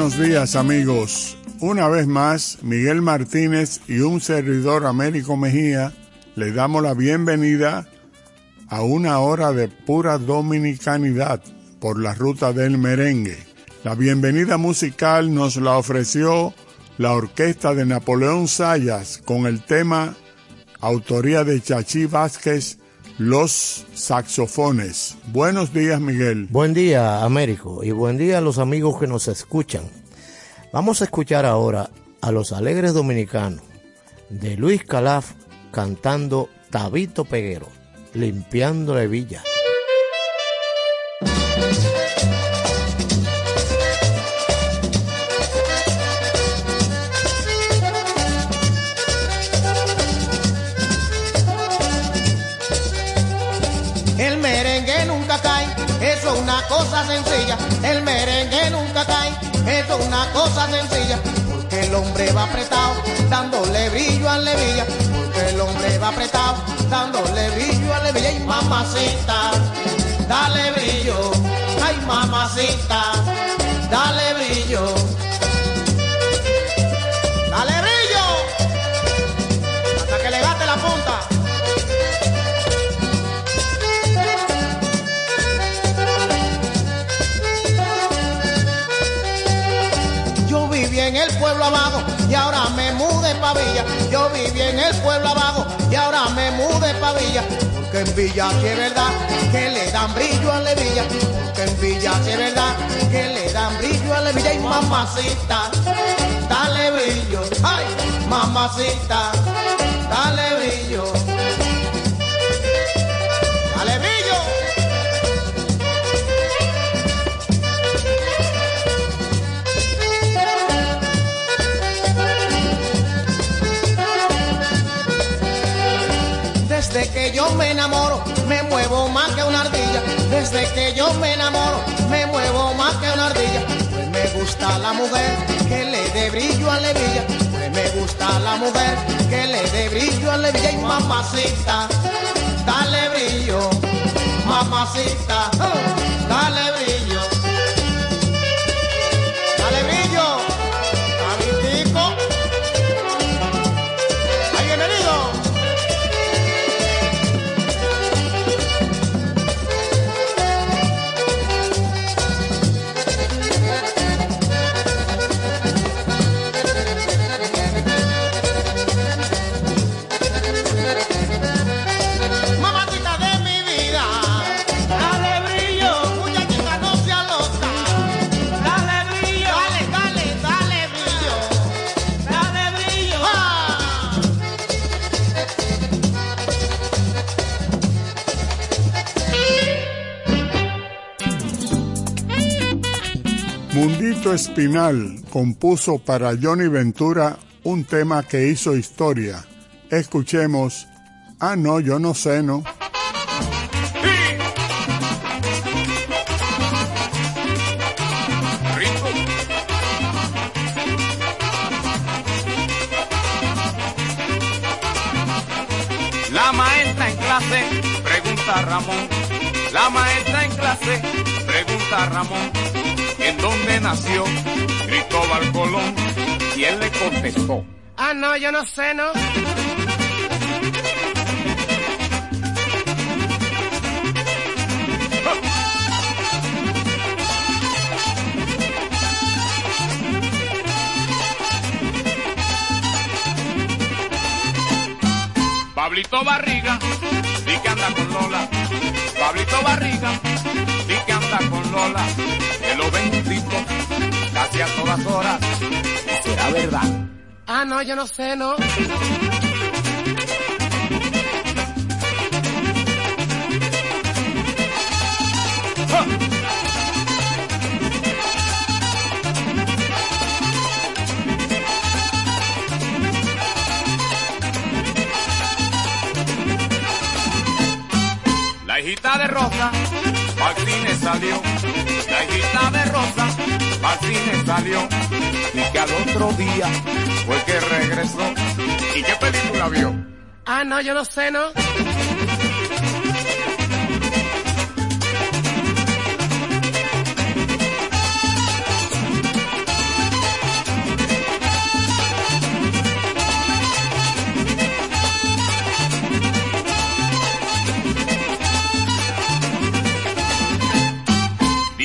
Buenos días amigos. Una vez más, Miguel Martínez y un servidor Américo Mejía le damos la bienvenida a una hora de pura dominicanidad por la ruta del merengue. La bienvenida musical nos la ofreció la orquesta de Napoleón Sayas con el tema autoría de Chachi Vázquez los saxofones. Buenos días, Miguel. Buen día, Américo, y buen día a los amigos que nos escuchan. Vamos a escuchar ahora a los alegres dominicanos de Luis Calaf cantando Tabito Peguero, limpiando la villa. Cosa sencilla, el merengue nunca cae, esto es una cosa sencilla, porque el hombre va apretado, dándole brillo a levilla, porque el hombre va apretado, dándole brillo a levilla y mamacita, dale brillo, ay mamacita, dale brillo. Pueblo abajo y ahora me mudé pa' Villa. Yo viví en el pueblo abajo y ahora me mudé pa' Villa. Porque en Villa sí es verdad que le dan brillo a Levilla. Porque en Villa sí es verdad que le dan brillo a Levilla. Y mamacita, dale brillo. Ay, mamacita, dale brillo. Enamoro, me muevo más que una ardilla. Desde que yo me enamoro, me muevo más que una ardilla. Pues me gusta la mujer que le dé brillo a levilla. Pues me gusta la mujer que le dé brillo a levilla. Y mamacita, dale brillo. Mamacita, dale brillo. Espinal compuso para Johnny Ventura un tema que hizo historia. Escuchemos. Ah, no, yo no sé, ¿no? La maestra en clase pregunta Ramón. La maestra en clase pregunta Ramón. ¿En dónde nació Cristóbal Colón? Y él le contestó. Ah, no, yo no sé, ¿no? Pablito Barriga, di que anda con Lola. Pablito Barriga, di que anda con Lola. Lo juntitos casi a todas horas. ¿Y será verdad? Ah, no, yo no sé, ¿no? La hijita de Rosa, cine salió. La hijita de Rosa, al cine salió. Y que al otro día fue que regresó. ¿Y qué película vio? Ah, no, yo no sé, ¿no?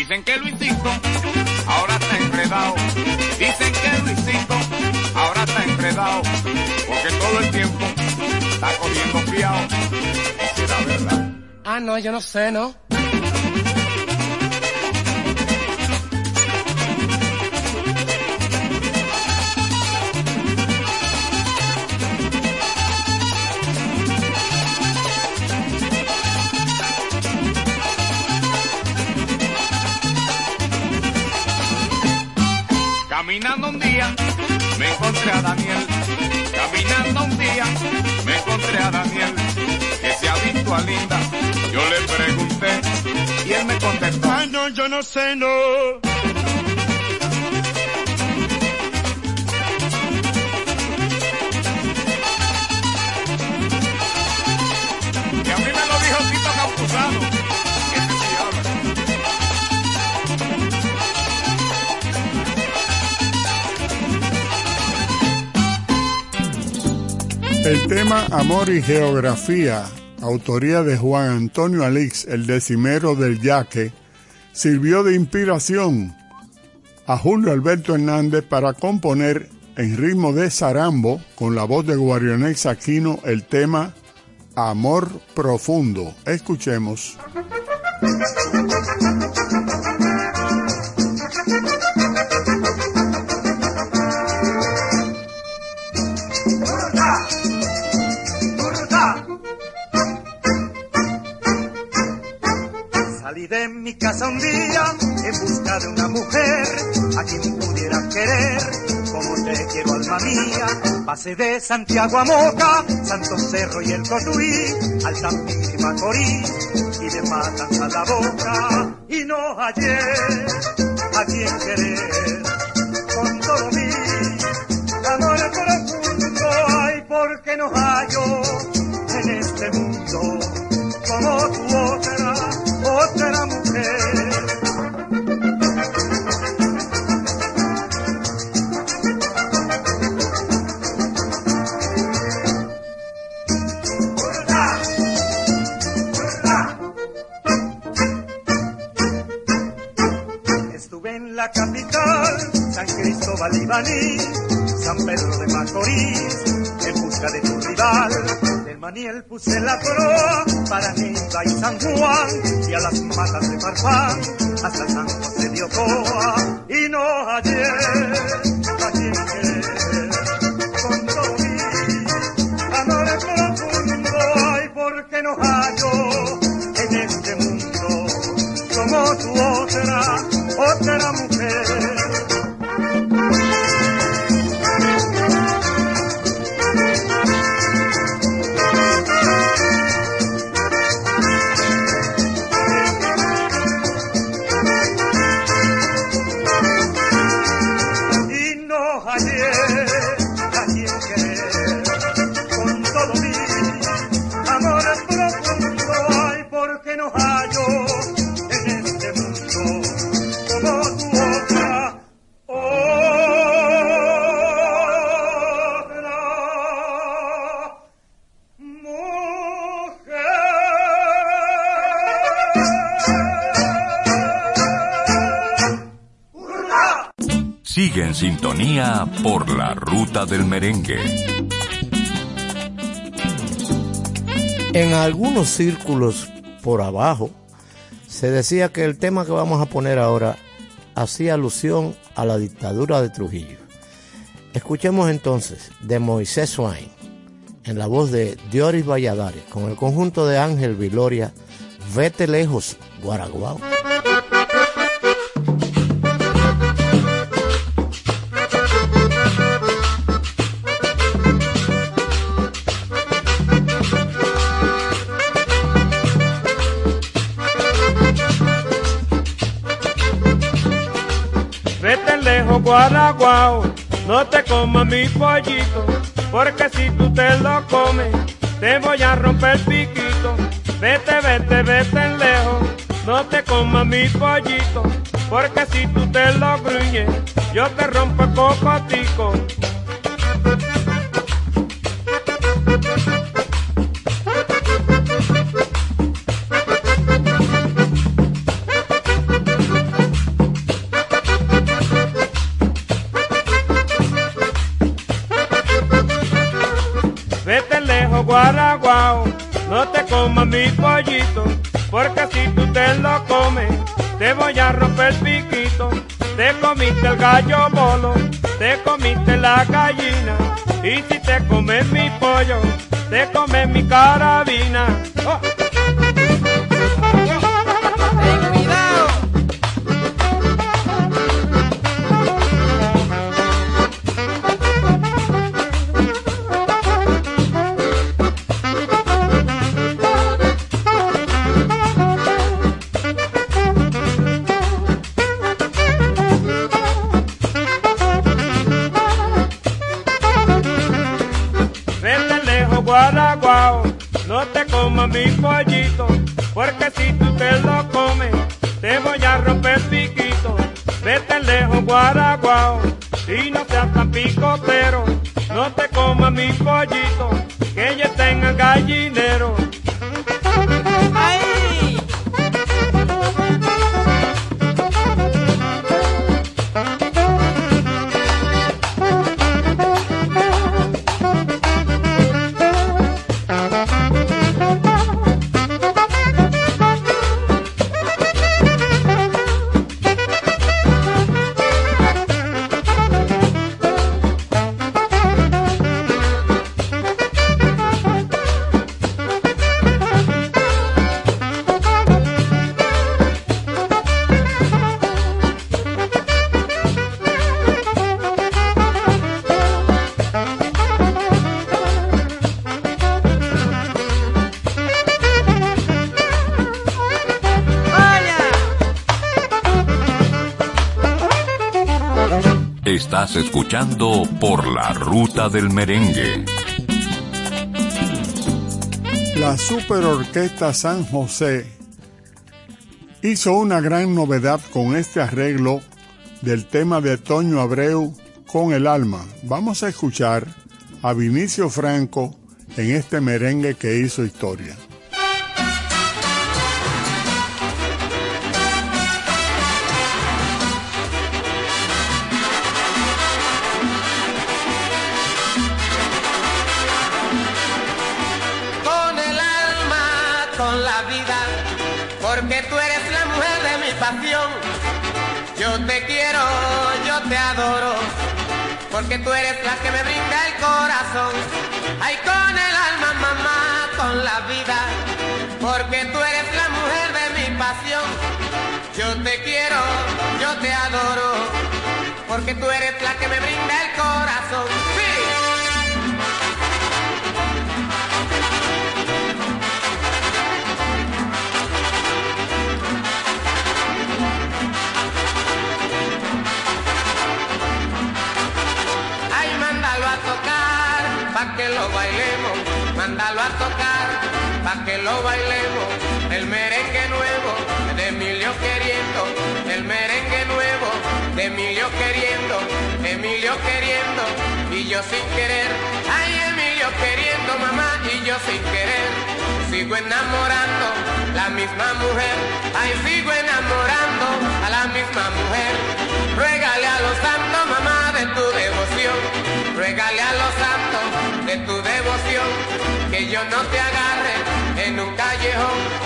Dicen que Luisito ahora está enredado. Dicen que Luisito ahora está enredado. Porque todo el tiempo está cogiendo fiado. ¿Y será verdad? Ah, no, yo no sé, ¿no? Caminando un día me encontré a Daniel. Caminando un día me encontré a Daniel. Que se ha visto a Linda. Yo le pregunté Y él me contestó. Ay, no, yo no sé, no. El tema Amor y Geografía, autoría de Juan Antonio Alix, el decimero del Yaque, sirvió de inspiración a Julio Alberto Hernández para componer en ritmo de zarambo, con la voz de Guarionex Aquino, el tema Amor Profundo. Escuchemos. De mi casa un día en busca de una mujer a quien pudiera querer como te quiero alma mía. Pasé de Santiago a Moca, Santo Cerro y el Cotuí, Altamira y Macorís y de Matanzas a la boca. Y no hallé a quien querer con todo mi amor profundo. Ay, porque no hallo en este mundo como tu otra, otra mujer. Estuve en la capital, San Cristóbal y Baní, San Pedro de Macorís, en busca de tu rival. Maniel puse la proa para Neiva y San Juan, y a las matas de Farfán, hasta San José de Ocoa, y no hallé quien querer con todo mi amor profundo. Ay, porque no hallo en este mundo como tu otra, otra mujer. Por la ruta del merengue. En algunos círculos por abajo se decía que el tema que vamos a poner ahora hacía alusión a la dictadura de Trujillo. Escuchemos entonces de Moisés Swain en la voz de Dioris Valladares con el conjunto de Ángel Viloria, Vete lejos, Guaraguao. Guaraguao, no te comas mi pollito, porque si tú te lo comes, te voy a romper el piquito. Vete, vete, vete lejos, no te comas mi pollito, porque si tú te lo gruñes, yo te rompo el cocotico. No te comas mi pollito, porque si tú te lo comes, te voy a romper el piquito. Te comiste el gallo bolo, te comiste la gallina, y si te comes mi pollo, te comes mi carabina. Oh. Guaraguao, y no seas tan picotero. No te comas mi pollito, que ella tenga gallinero. Escuchando Por la Ruta del Merengue. La Super Orquesta San José hizo una gran novedad con este arreglo del tema de Toño Abreu con el alma. Vamos a escuchar a Vinicio Franco en este merengue que hizo historia. Te quiero, yo te adoro, porque tú eres la que me brinda el corazón. Ay, con el alma, mamá, con la vida, porque tú eres la mujer de mi pasión. Yo te quiero, yo te adoro, porque tú eres la que me brinda el corazón. Pa' que lo bailemos. Mándalo a tocar, pa' que lo bailemos. El merengue nuevo de Emilio queriendo. El merengue nuevo de Emilio queriendo. Emilio queriendo y yo sin querer. Ay, Emilio queriendo, mamá, y yo sin querer. Sigo enamorando la misma mujer. Ay, sigo enamorando a la misma mujer. Ruégale a los santos, mamá, de tu devoción. Ruégale a los santos tu devoción. Que yo no te agarre en un callejón.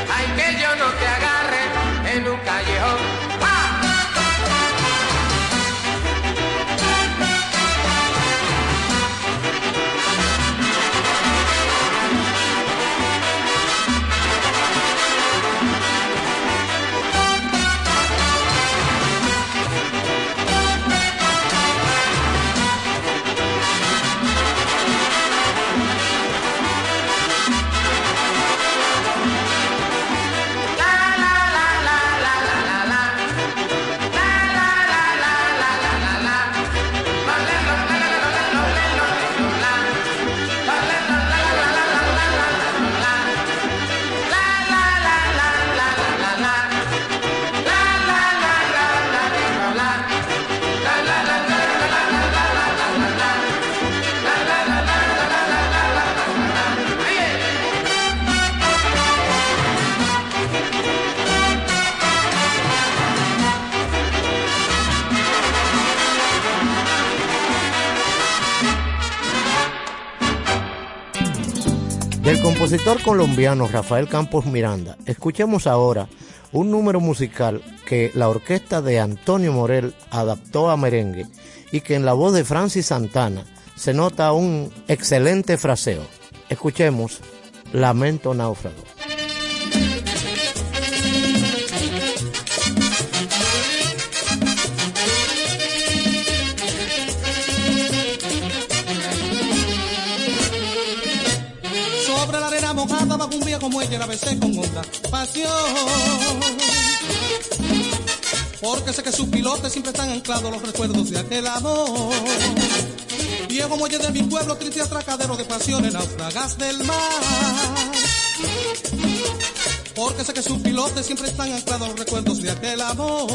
Del compositor colombiano Rafael Campos Miranda, escuchemos ahora un número musical que la orquesta de Antonio Morel adaptó a merengue y que en la voz de Francis Santana se nota un excelente fraseo. Escuchemos Lamento Náufrago. con otra pasión. Porque sé que sus pilotes siempre están anclados los recuerdos de aquel amor. Viejo muelle de mi pueblo, triste atracadero de pasiones, náufragas del mar. Porque sé que sus pilotes siempre están anclados los recuerdos de aquel amor.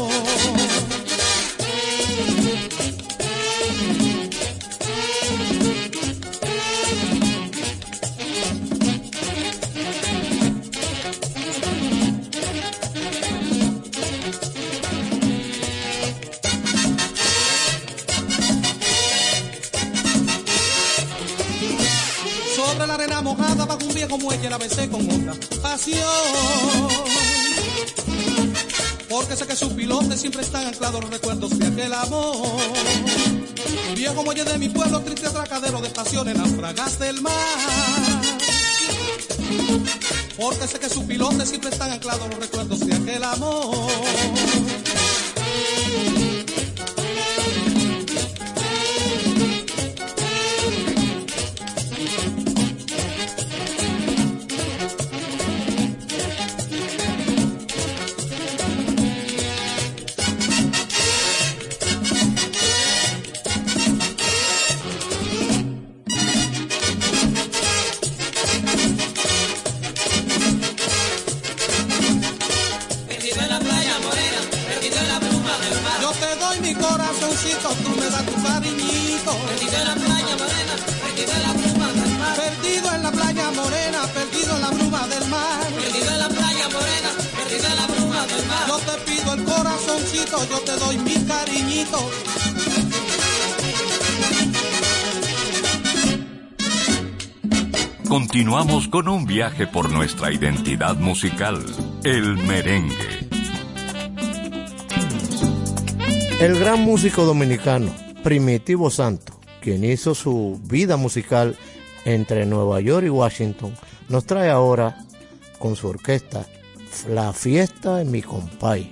la besé con otra pasión. Porque sé que sus pilotes siempre están anclados los recuerdos de aquel amor. Viejo muelle de mi pueblo, triste atracadero de estaciones, náufragas del mar. Porque sé que sus pilotes siempre están anclados los recuerdos de aquel amor. con un viaje por nuestra identidad musical, el merengue. El gran músico dominicano, Primitivo Santo, quien hizo su vida musical entre Nueva York y Washington, nos trae ahora con su orquesta La Fiesta en mi compay.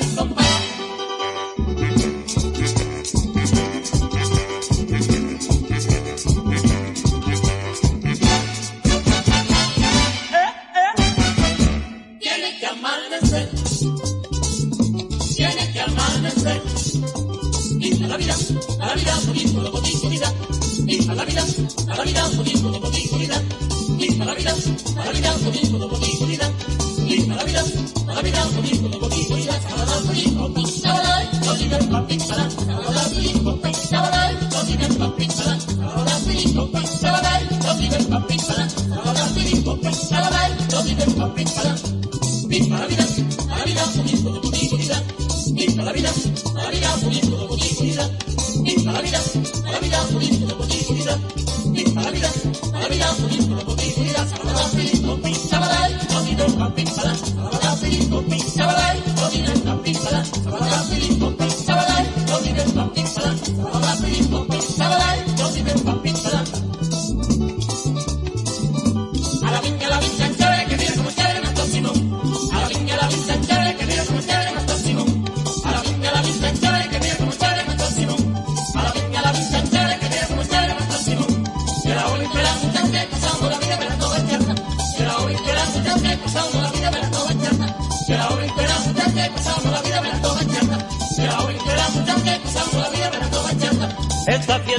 Hola, primo.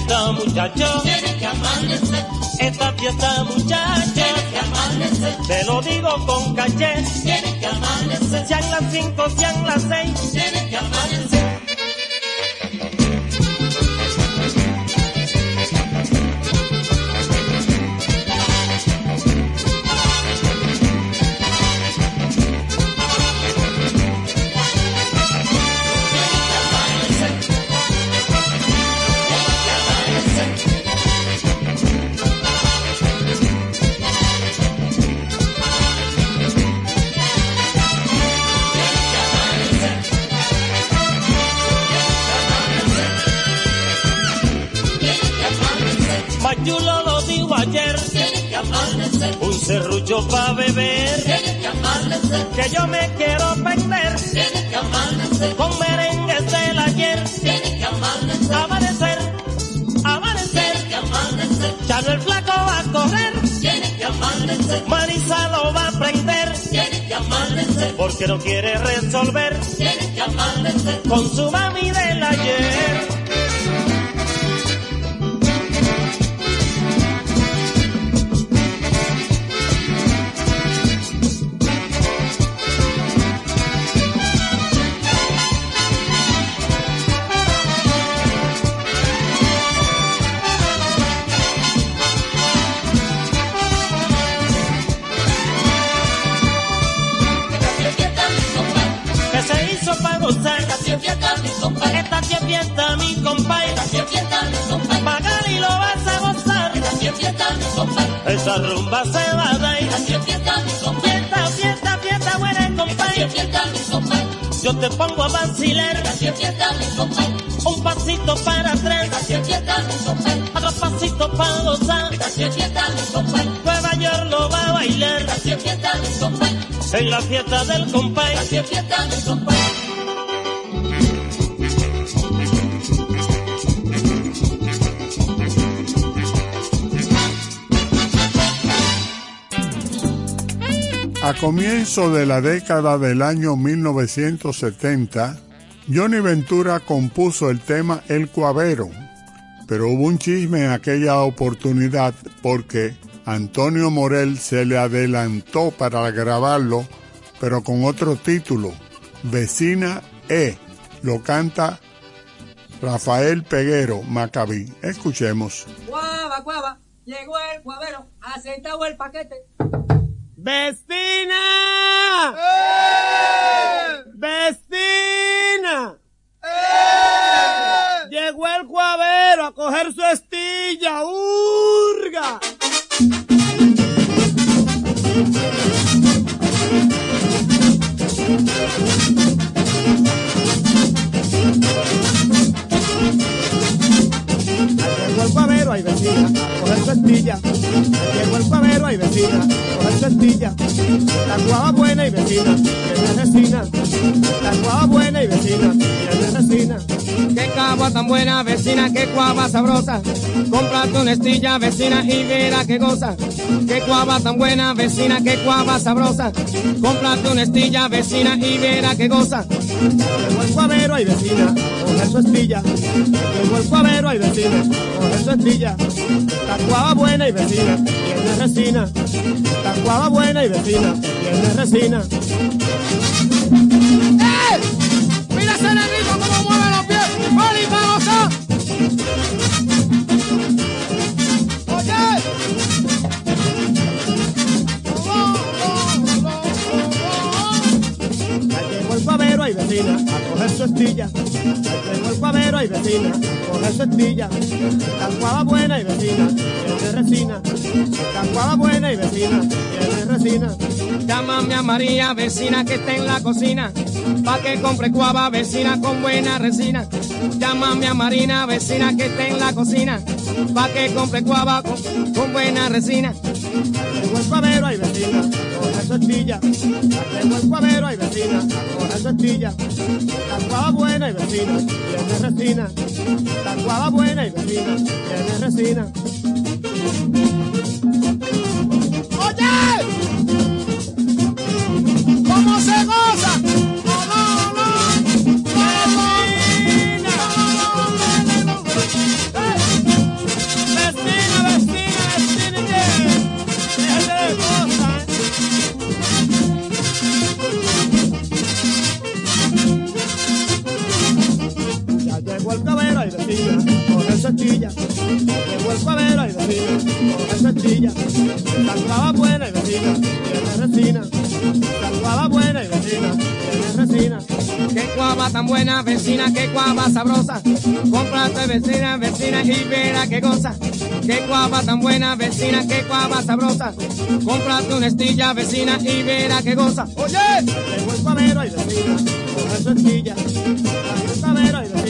fiesta, muchacha. Tiene que amanecer. Esta fiesta, muchacha. Tiene que amanecer. Te lo digo con caché. Tiene que amanecer. Sean las cinco, sean las seis. Tiene que amanecer. Serrucho pa' beber. Que yo me quiero perder. Con merengues del ayer. Amanecer, amanecer. Ya no el flaco va a correr. Marisa lo va a prender. Porque no quiere resolver. Con su mami del ayer. Mi compadre. Pagar y lo vas a gozar. Esa rumba se va a dar. Fiesta, fiesta, fiesta, buena compadre. Yo te pongo a vacilar. Un pasito para atrás. Otro pasito para gozar. Nueva York lo va a bailar. En la fiesta del compay. A comienzo de la década del año 1970, Johnny Ventura compuso el tema El Cuavero, pero hubo un chisme en aquella oportunidad porque Antonio Morel se le adelantó para grabarlo, pero con otro título, Vecina E. Lo canta Rafael Peguero Macabí. Escuchemos. Guava, guava, llegó el cuavero, aceptado el paquete. ¡Vecina! ¡Vecina! Llegó el cuavero a coger su estilla, ¡urga! Vecina, coger su estilla. Llegó el cuavero, ay vecina, coger su estilla. La guava buena y vecina, que es resina. La guava buena y vecina, que es resina. Qué cagua tan buena, vecina, qué cuava sabrosa. Cómprate una estilla, vecina, y verá que goza. Qué cuava tan buena, vecina, qué cuava sabrosa. Cómprate una estilla, vecina, y verá que goza. Llegó el cuavero, ay vecina, coger su estilla. Llegó el cuavero, ay vecina, a coger su estilla. La guava buena y vecina, es resina. La guava buena y vecina, es resina. ¡Eh! ¡Mira ese negrito cómo mueve los pies! ¡Vale, famosa! Ya llegó el cuavero, ay vecina, a coger su estilla. Llegó el cuavero, ay vecina, a coger su estilla. La guava buena y vecina, de resina. La guava buena y vecina, de resina. Llámame a María, vecina que está en la cocina, pa' que compre cuava, vecina con buena resina. Llámame a Marina, vecina que está en la cocina, pa' que compre cuava con, con buena resina. Llegó el cuavero, ay vecina, coge su estilla. Llegó el cuavero, ay vecina, coge su. La guava buena y vecina, de resina. La guava buena y vecina, de resina. ¡Oye! Estilla. Ya llegó el cuavero, ay vecina, coge su estilla. La guava buena y vecina, de resina. La guava buena y vecina, de resina. ¡Qué cuava tan buena, vecina, qué cuava sabrosa! Cómprate, vecina, vecina, y verá que goza. ¡Qué cuava tan buena, vecina, qué cuava sabrosa! Cómprate una estilla, vecina, y verá que goza. ¡Oye! Llegó el cuavero, ay vecina, coge su estilla. Ya llegó el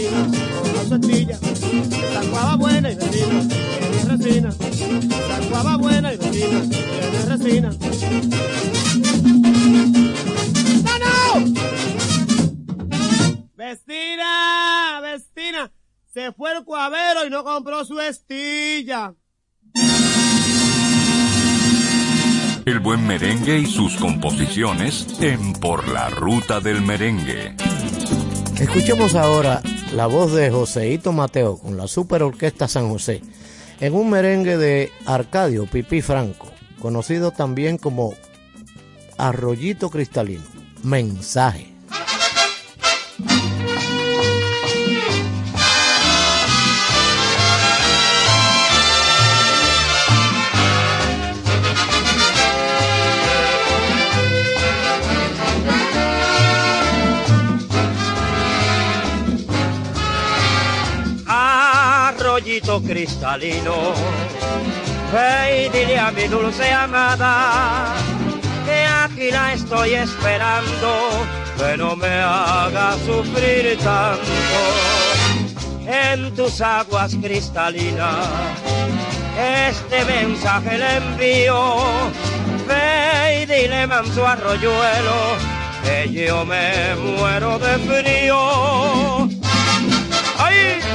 cuavero, ay vecina, coge su estilla. La guava buena y vecina, de resina. Guava Vestina, Vestina, se fue el cuavero y no compró su estilla. El buen merengue y sus composiciones en Por la Ruta del Merengue. Escuchemos ahora la voz de Joseito Mateo con la Super Orquesta San José en un merengue de Arcadio Pipí Franco, conocido también como Arroyito Cristalino. Mensaje. Arroyito cristalino, y dile a mi dulce amada que aquí la estoy esperando, que no me haga sufrir tanto. En tus aguas cristalinas, este mensaje le envío, ve y dile manso arroyuelo, que yo me muero de frío. ¡Ay!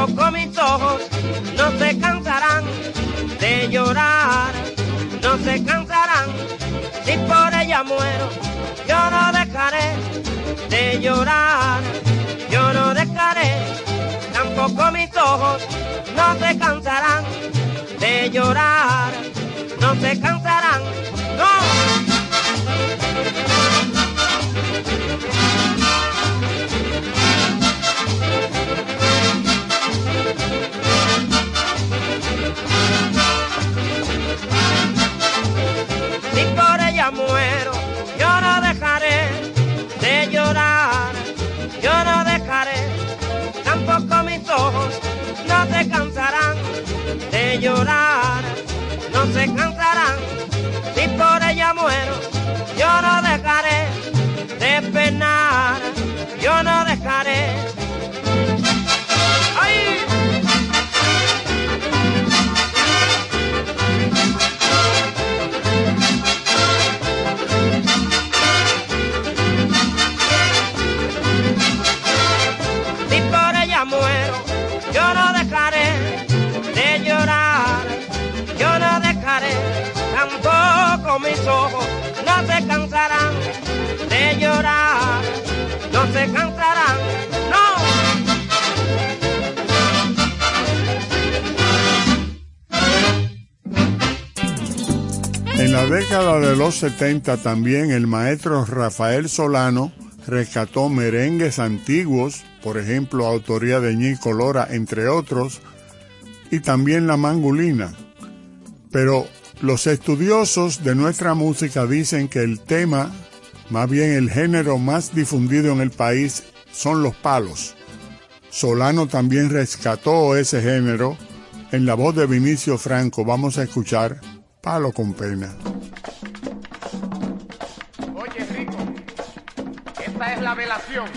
Tampoco mis ojos no se cansarán de llorar, no se cansarán. Si por ella muero, yo no dejaré de llorar, yo no dejaré, tampoco mis ojos no se cansarán de llorar, no se cansarán, no. No década de los 70 también el maestro Rafael Solano rescató merengues antiguos, por ejemplo, autoría de Ñico Lora, entre otros, y también la mangulina. Pero los estudiosos de nuestra música dicen que el tema, más bien el género más difundido en el país, son los palos. Solano también rescató ese género. En la voz de Vinicio Franco vamos a escuchar Palo con Pena. Oye, Rico, esta es la velación.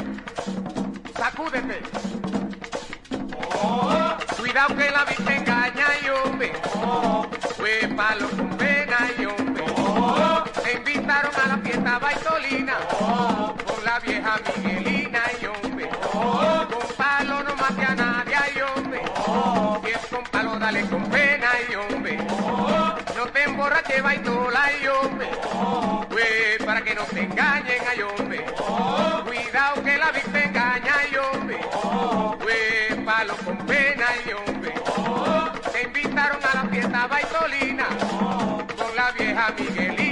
Sacúdete. Cuidado que la vista engaña y hombre. Fue palo con pena y hombre. Me invitaron a la fiesta baitolina por la vieja Miguelina emborrache baitola y. Pues para que no te engañen ay hombre. Cuidado que la vista engaña y hombre. Pues palo con pena y hombre. Te invitaron a la fiesta baitolina con la vieja Miguelina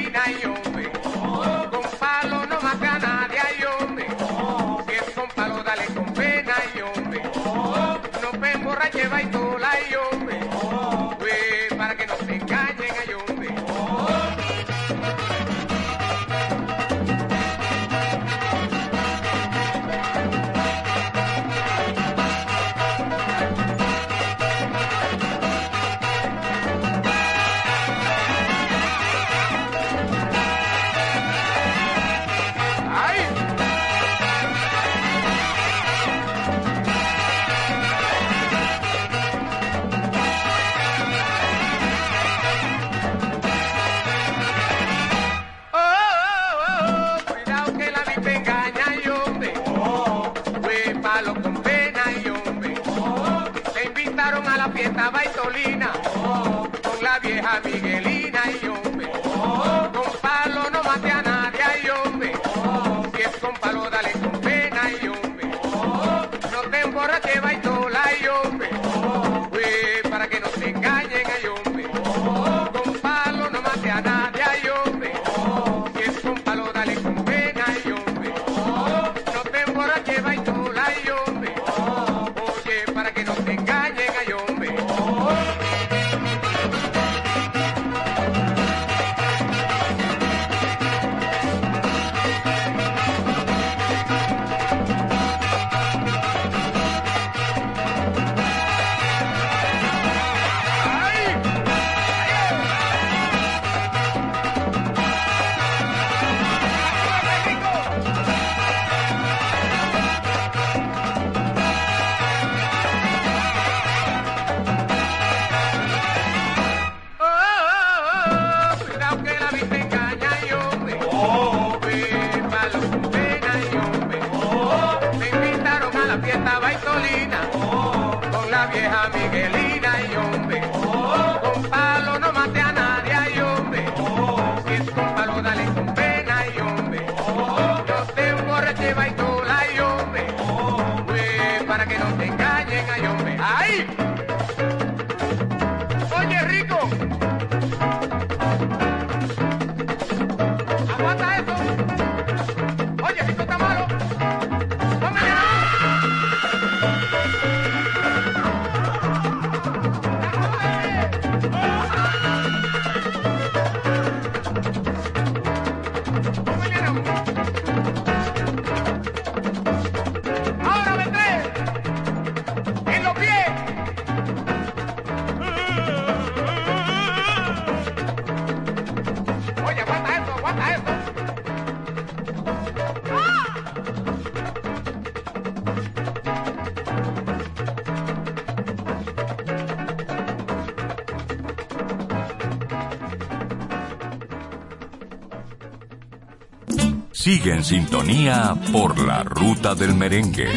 Sigue en sintonía por la ruta del merengue.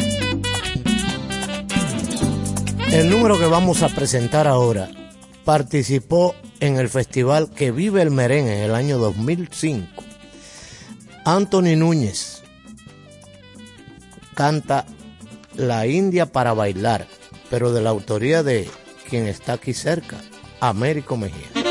El número que vamos a presentar ahora participó en el festival Que Vive el Merengue en el año 2005. Anthony Núñez canta La India para bailar, pero de la autoría de quien está aquí cerca, Américo Mejía.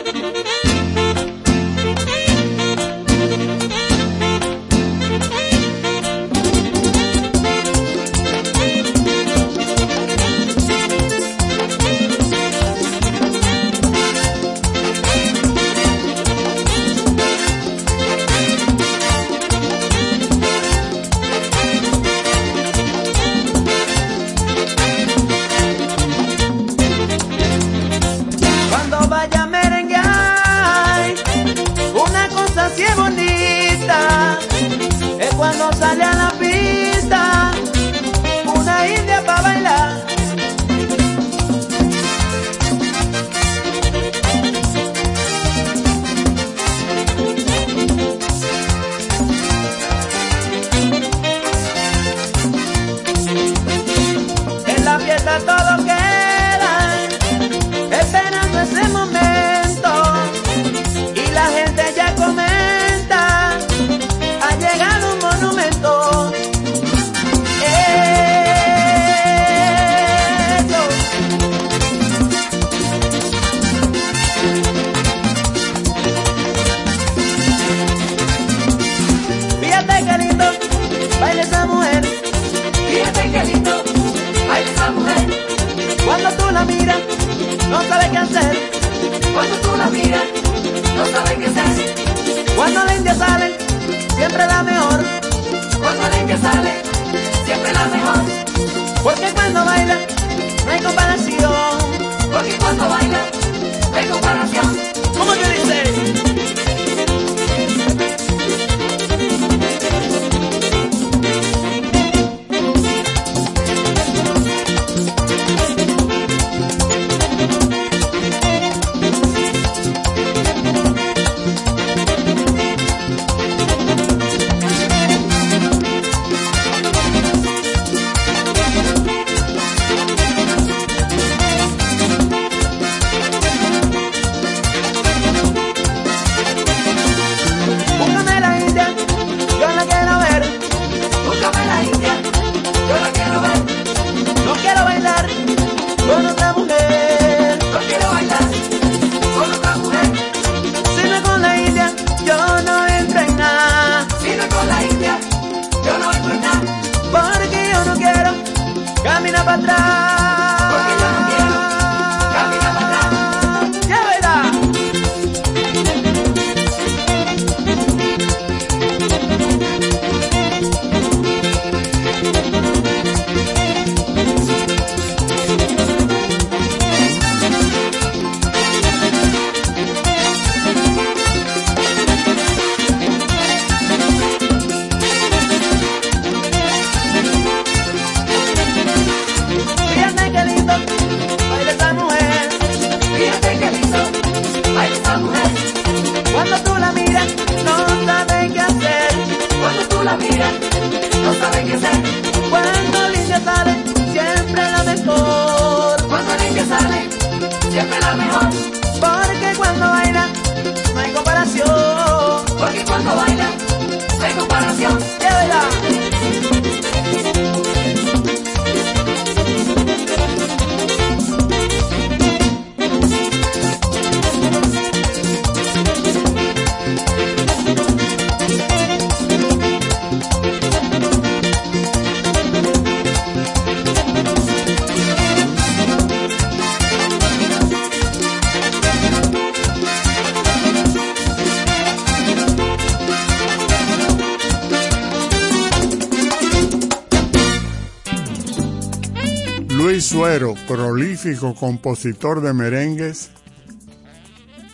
Prolífico compositor de merengues,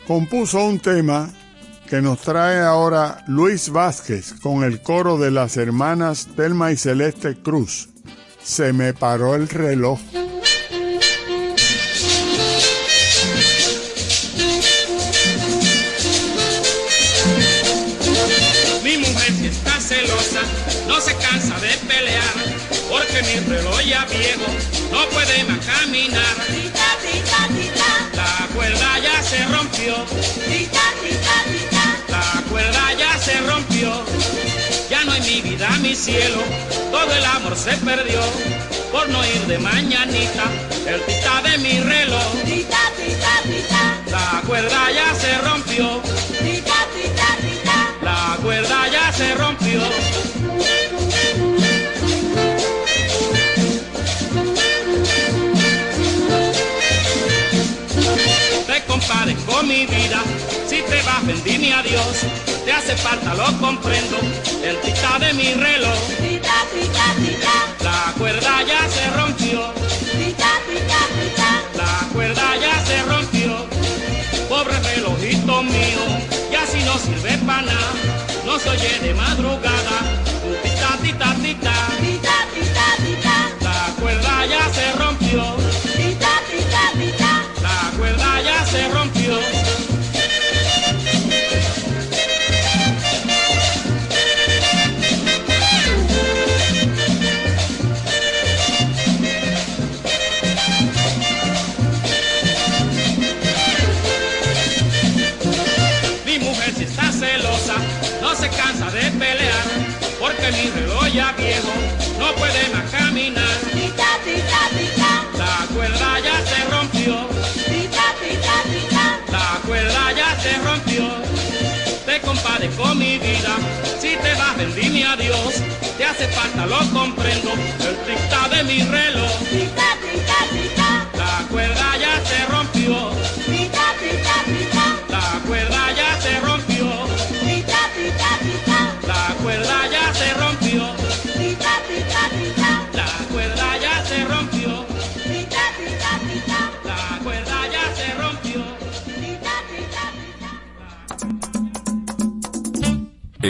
compuso un tema que nos trae ahora Luis Vázquez con el coro de las hermanas Telma y Celeste Cruz. Se me paró el reloj. Mi mi cielo, todo el amor se perdió. Por no ir de mañanita, el tita de mi reloj. La cuerda ya se rompió. La cuerda ya se rompió. Te compares con mi vida, si te vas bendime a Dios. Te hace falta, lo comprendo, el tic de mi reloj. La cuerda ya se rompió. La cuerda ya se rompió. Pobre relojito mío, ya si no sirve para nada, no se oye de madrugada. Tita, tita, tita. La cuerda ya se rompió. Hace falta, lo comprendo, el tic de mi reloj.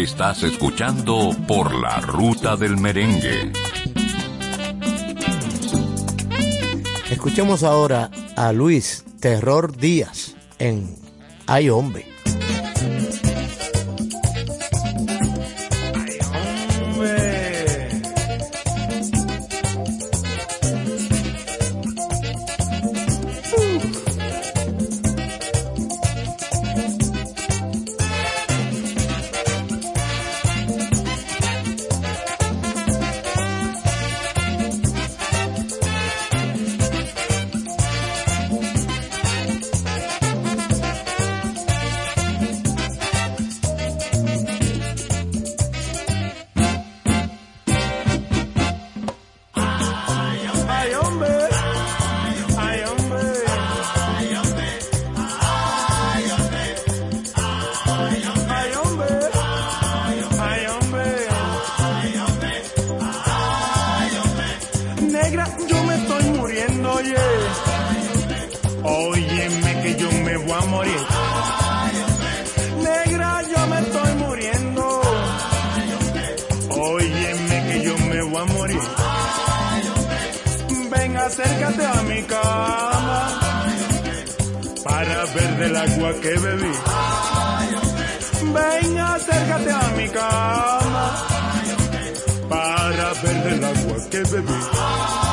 Estás escuchando Por la Ruta del Merengue. Escuchemos ahora a Luis Terror Díaz en Ay Hombre. mira, yo me estoy muriendo, oye. Yeah. Óyeme que yo me voy a morir. Negra, yo me estoy muriendo. Óyeme que yo me voy a morir. Ven, acércate a mi cama para ver del agua que bebí. Ven, acércate a mi cama para ver del agua que bebí.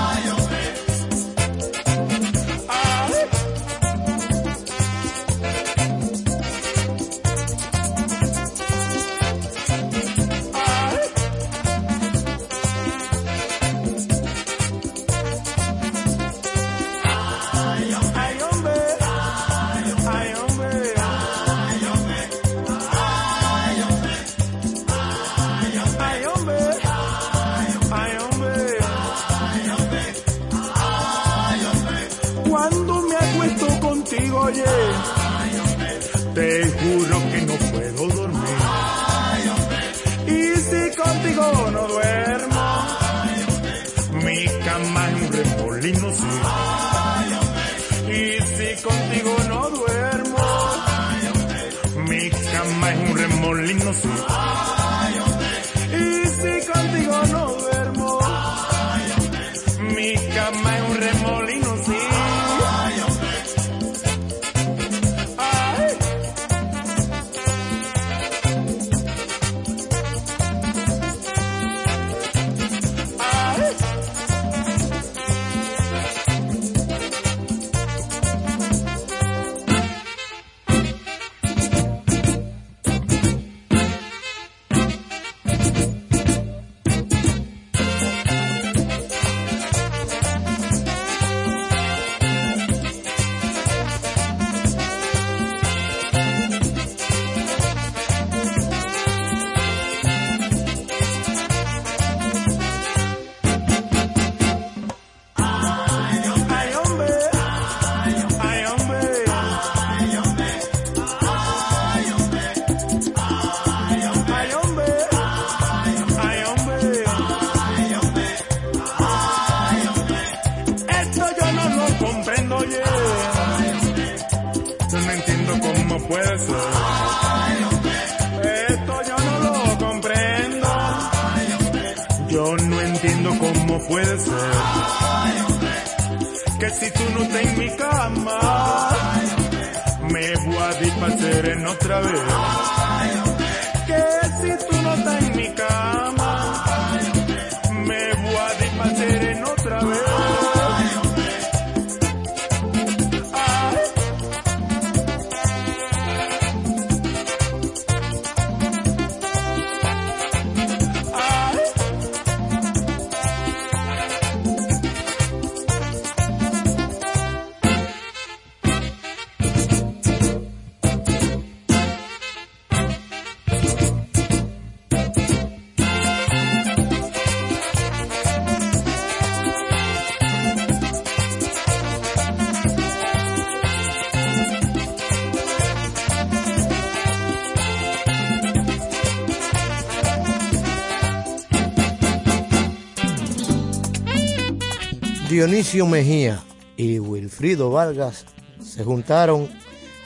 Dionisio Mejía y Wilfrido Vargas se juntaron,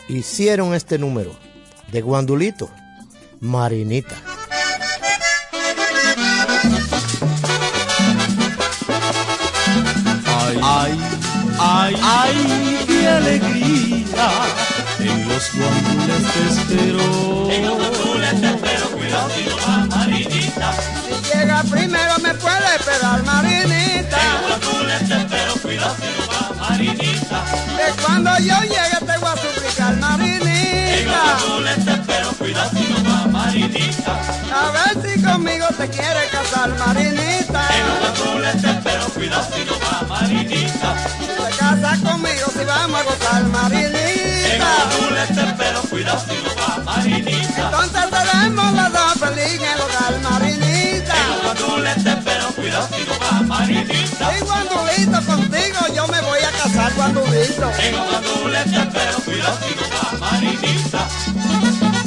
hicieron este número de Guandulito, Marinita. Ay, ay, ay, ay, qué alegría. En los guandules te espero. En los guandules te espero, cuidado, Marinita. Si llega primero me puede esperar, más Cuando yo llegue te voy a suplicar, Marinita. Tú te espero, si no va, Marinita. A ver si conmigo te quieres casar, Marinita. tú le te espero, cuidado si no va, Marinita. Te casas conmigo si vamos a gozar, Marinita. tú le te espero, cuidado si no va, Marinita. Entonces seremos las dos felices contigo, Margarita. Y Guandulito, contigo yo me voy a casar, Guandulito. Tengo Guandulete, pero cuidado, Margarita.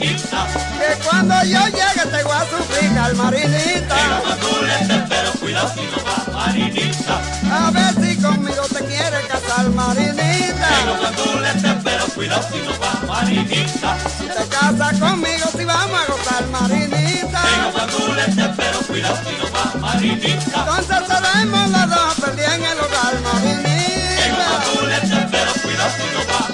Que cuando yo llegue te voy a suplicar, marinita. Llega tú le pero cuidado si no va, marinita. A ver si conmigo te quiere casar, marinita. Llega tú le pero cuidado si no va, marinita. Si te casas conmigo si vamos a gozar, marinita. Llega tú le pero cuidado si no va, marinita. Entonces seremos las dos perdidas en el hogar, marinita. Llega tú le pero cuidado si no va,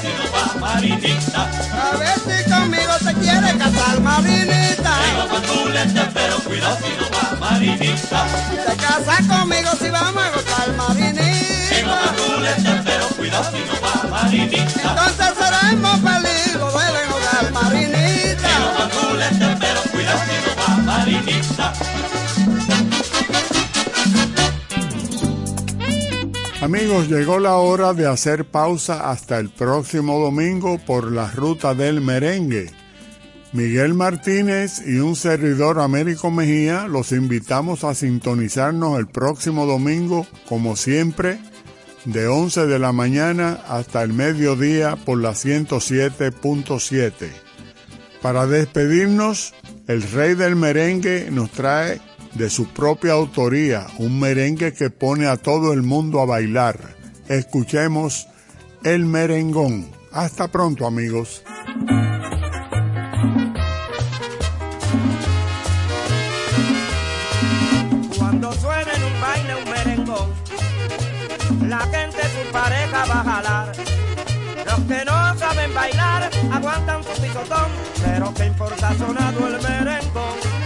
A ver si conmigo se quiere casar Marinita. Tengo patulete, pero cuidado si no va Marinita. Se casa conmigo si vamos a gozar Marinita. Tengo patulete, pero cuidado si no va Marinita. Entonces seremos felices, lo deben gozar Marinita. Tengo patulete, pero cuidado si no va Marinita. amigos, llegó la hora de hacer pausa hasta el próximo domingo por la ruta del merengue. Miguel Martínez y un servidor Américo Mejía los invitamos a sintonizarnos el próximo domingo, como siempre, de 11 de la mañana hasta el mediodía por la 107.7. Para despedirnos, el rey del merengue nos trae de su propia autoría, un merengue que pone a todo el mundo a bailar. Escuchemos El Merengón. Hasta pronto amigos. Cuando suena en un baile un merengón, la gente su pareja va a jalar. Los que no saben bailar aguantan su pisotón, pero que importa sonado el merengón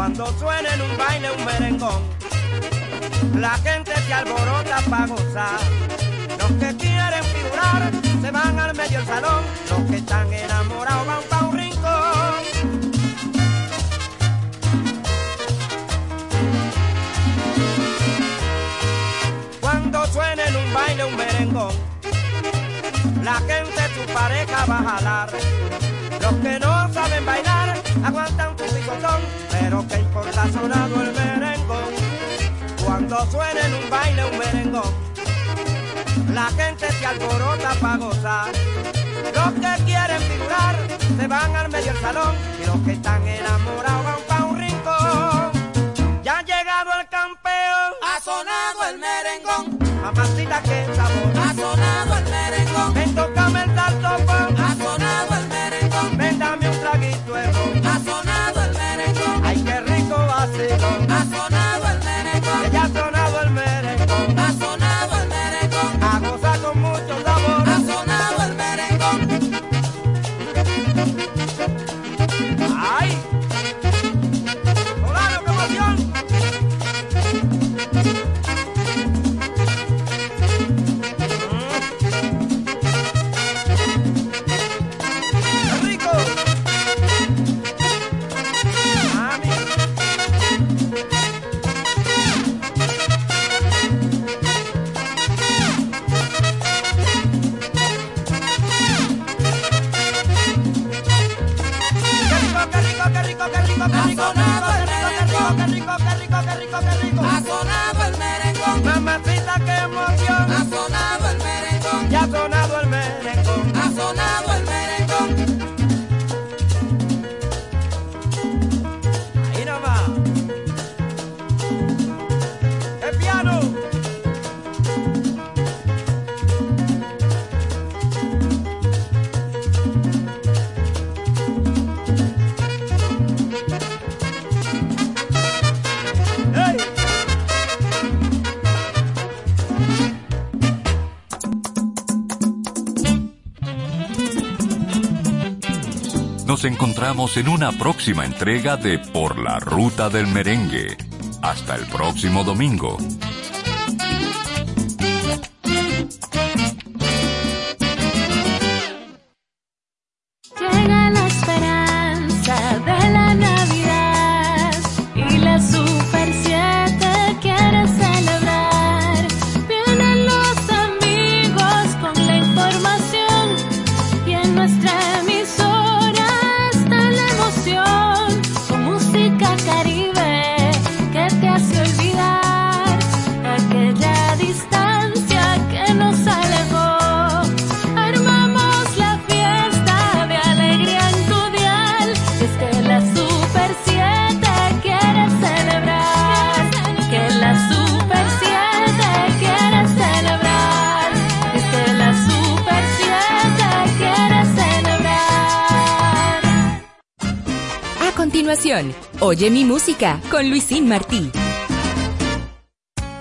cuando suena en un baile un merengón. La gente se alborota para gozar. Los que quieren figurar se van al medio del salón. Los que están enamorados van para un rincón. Cuando suena en un baile un merengón, la gente su pareja va a jalar. Los que no saben bailar aguantan su picotón, pero que importa sonado el merengón. Cuando suena en un baile un merengón, la gente se alborota para gozar. Los que quieren figurar se van al medio del salón y los que están enamorados van para un rincón. Ya ha llegado el campeón, ha sonado el merengón, mamacita que sabor, en una próxima entrega de Por la Ruta del Merengue. Hasta el próximo domingo. Oye mi música con Luisín Martí.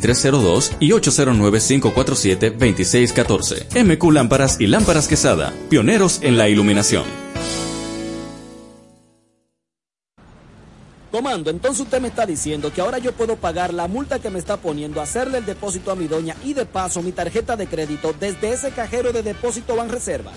2302 y 809-547-2614. MQ Lámparas y Lámparas Quesada, pioneros en la iluminación. Comando, entonces usted me está diciendo que ahora yo puedo pagar la multa que me está poniendo, hacerle el depósito a mi doña y de paso mi tarjeta de crédito desde ese cajero de depósito Banreservas.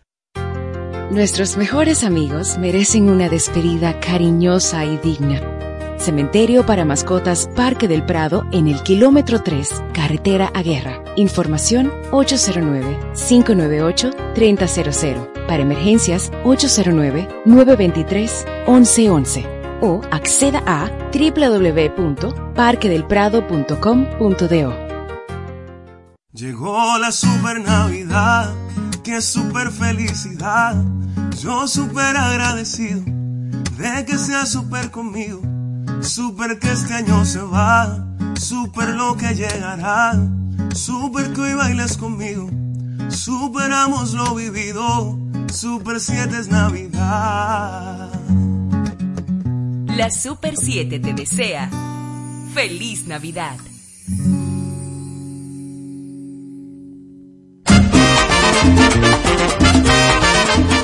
Nuestros mejores amigos merecen una despedida cariñosa y digna. Cementerio para mascotas Parque del Prado en el kilómetro 3, carretera a Guerra. Información 809-598-3000. Para emergencias 809-923-1111. O acceda a www.parquedelprado.com.do. Llegó la super Navidad, qué super felicidad. Yo super agradecido de que sea super conmigo. Super que este año se va, super lo que llegará. Super que hoy bailes conmigo. Superamos lo vivido, super 7 es Navidad. La Super 7 te desea feliz Navidad.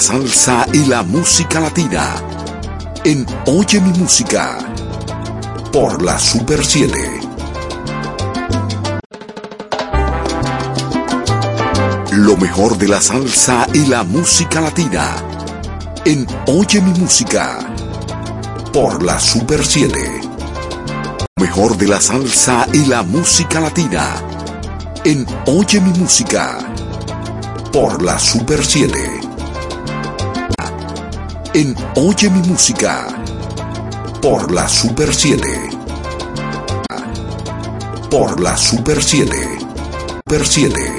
Salsa y la música latina. En Oye mi música. Por la Super 7. Lo mejor de la salsa y la música latina. En Oye mi música. Por la Super 7. Lo mejor de la salsa y la música latina. En Oye mi música. Por la Super 7 en Oye mi música por la Super 7. Por la Super 7. Super 7.